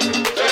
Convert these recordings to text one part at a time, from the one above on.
Thank you.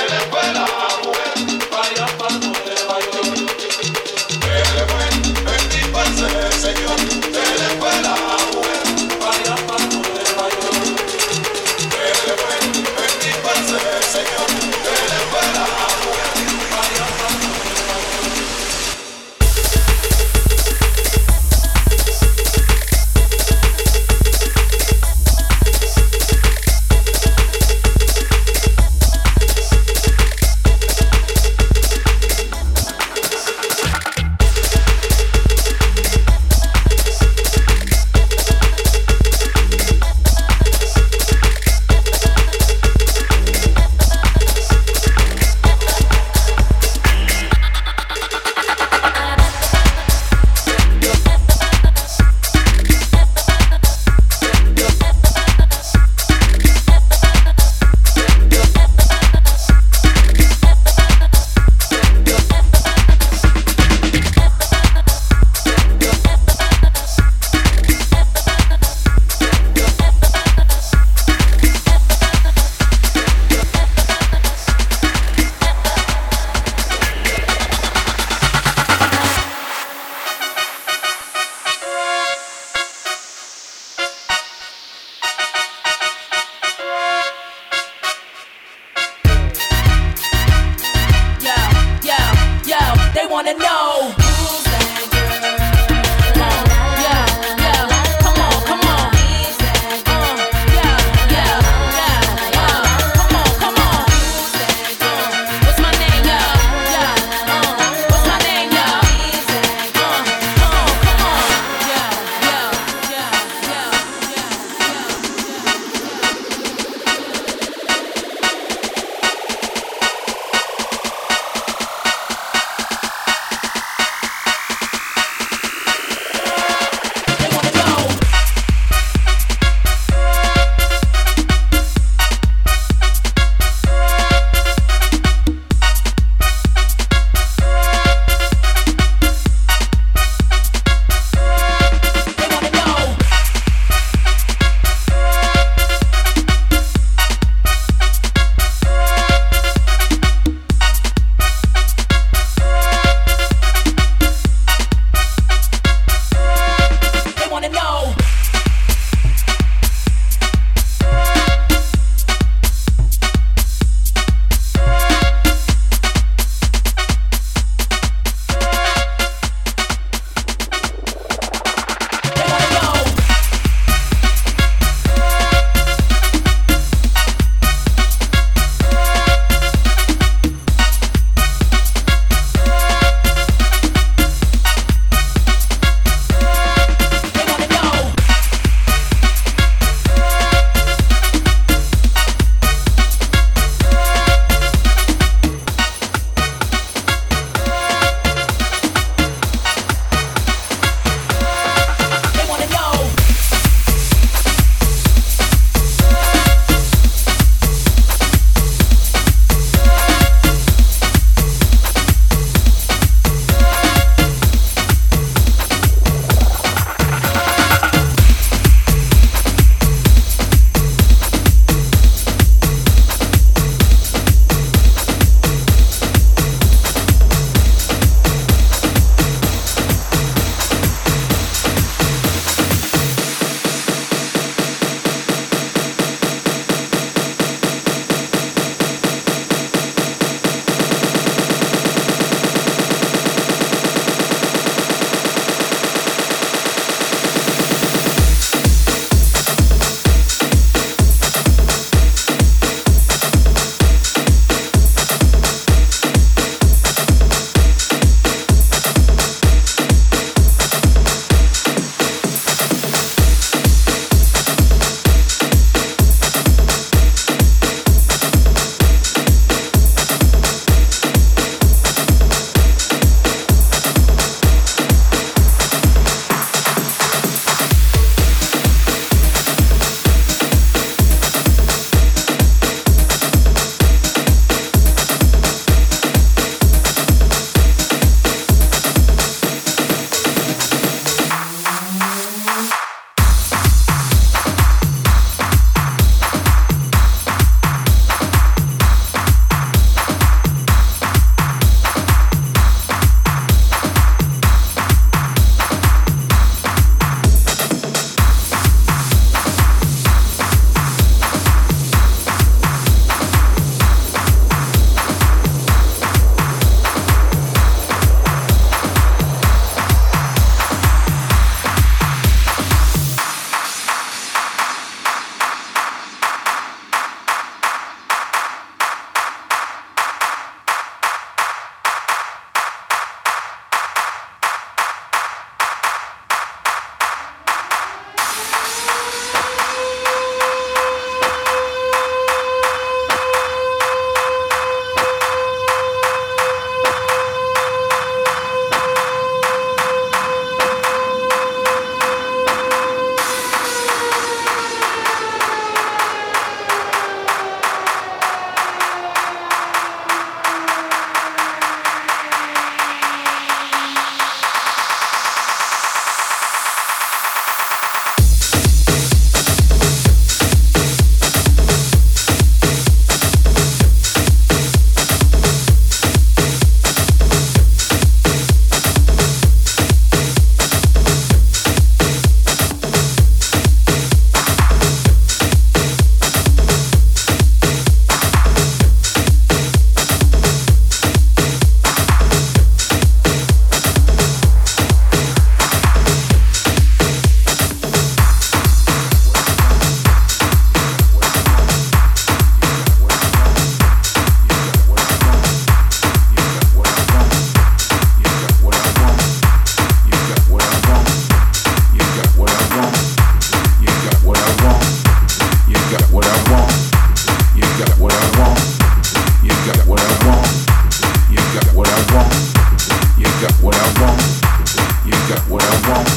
what I want.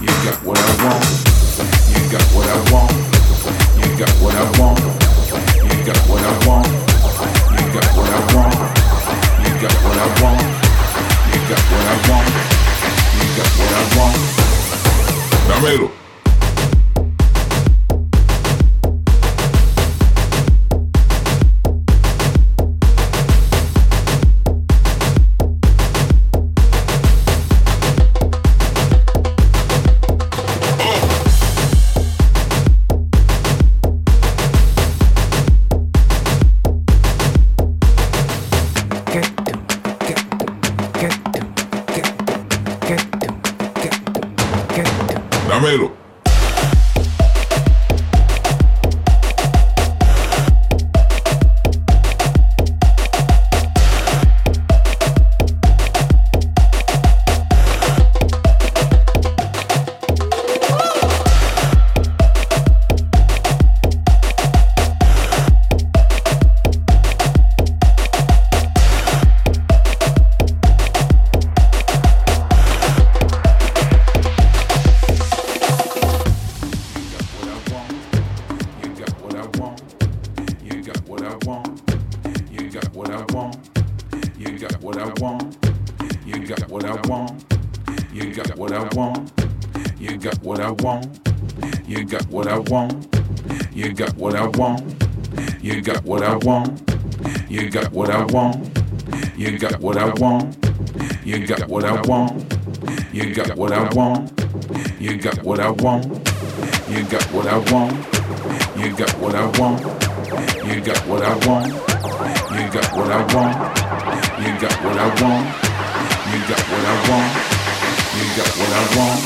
You got what I want. You got what I want. You got what I want. You got what I want. You got what I want. You got what I want. You got what I want. You got what You got what I want. You got what I want. You got what I want. You got what I want. You got what I want. You got what I want. You got what I want. You got what I want.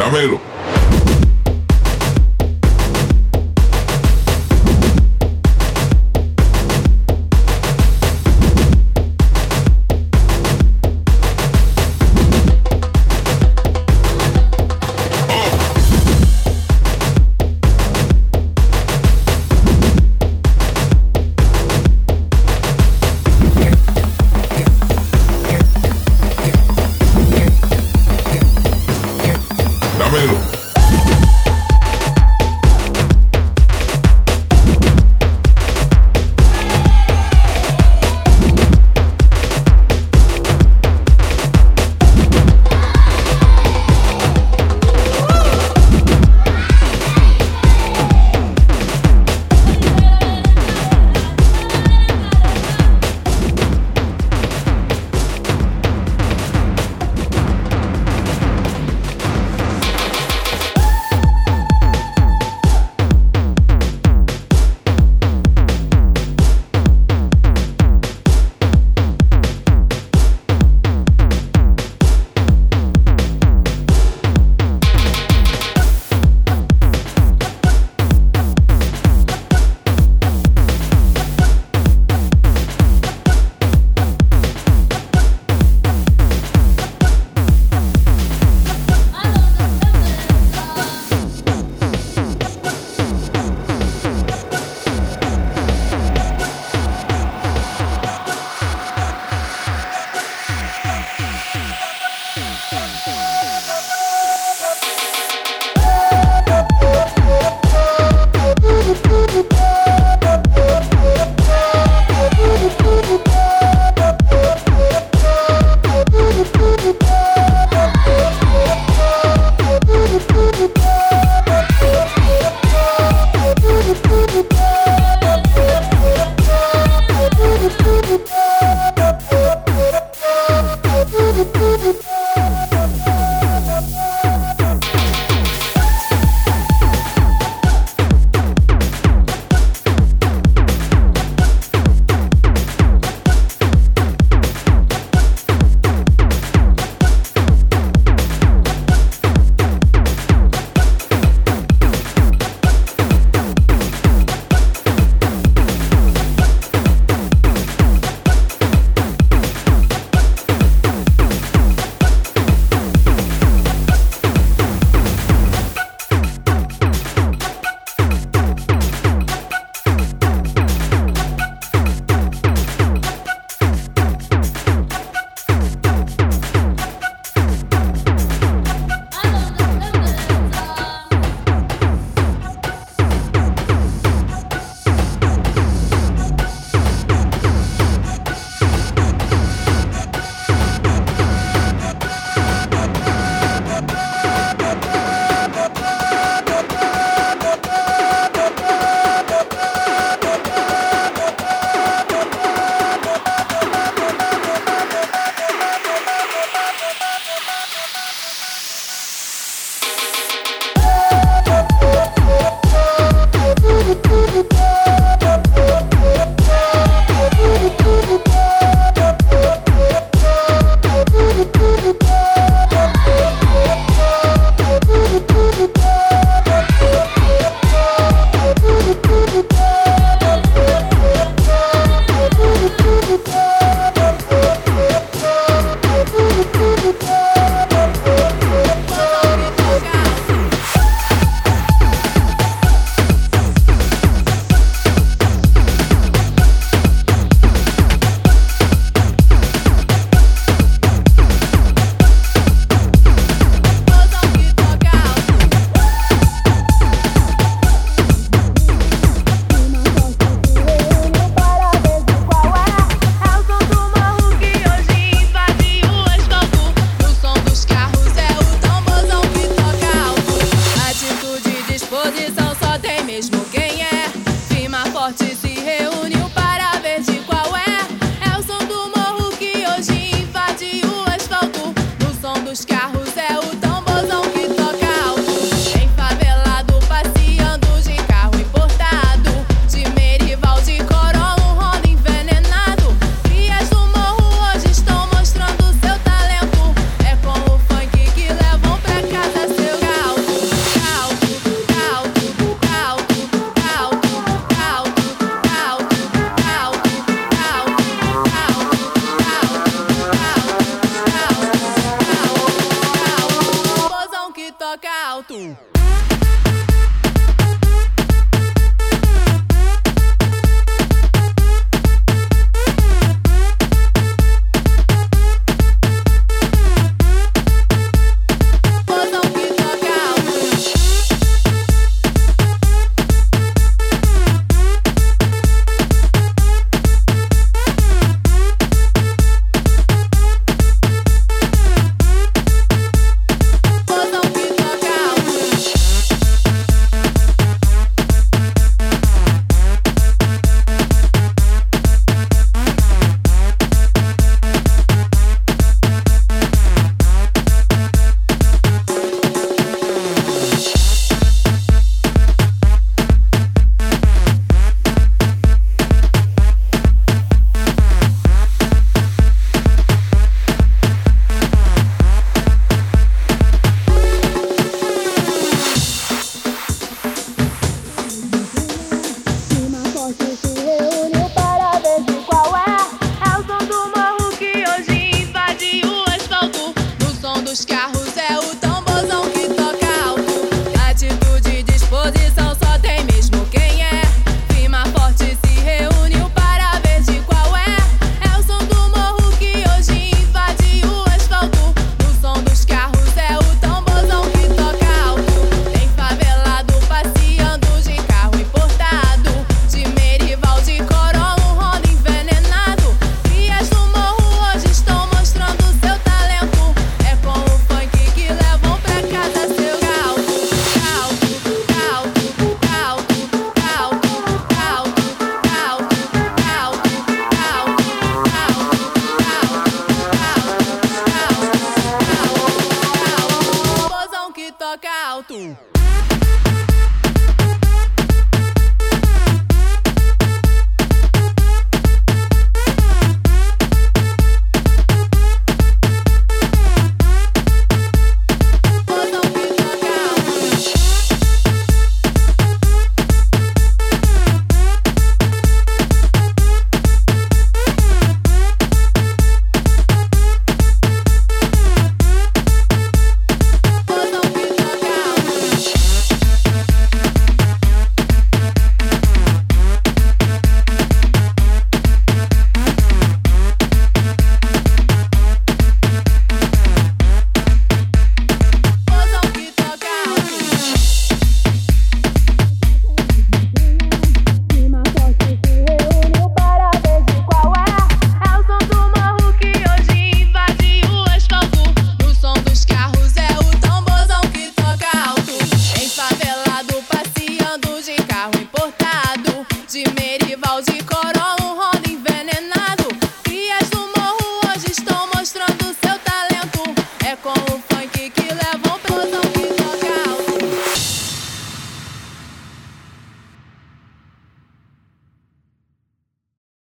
Dámelo.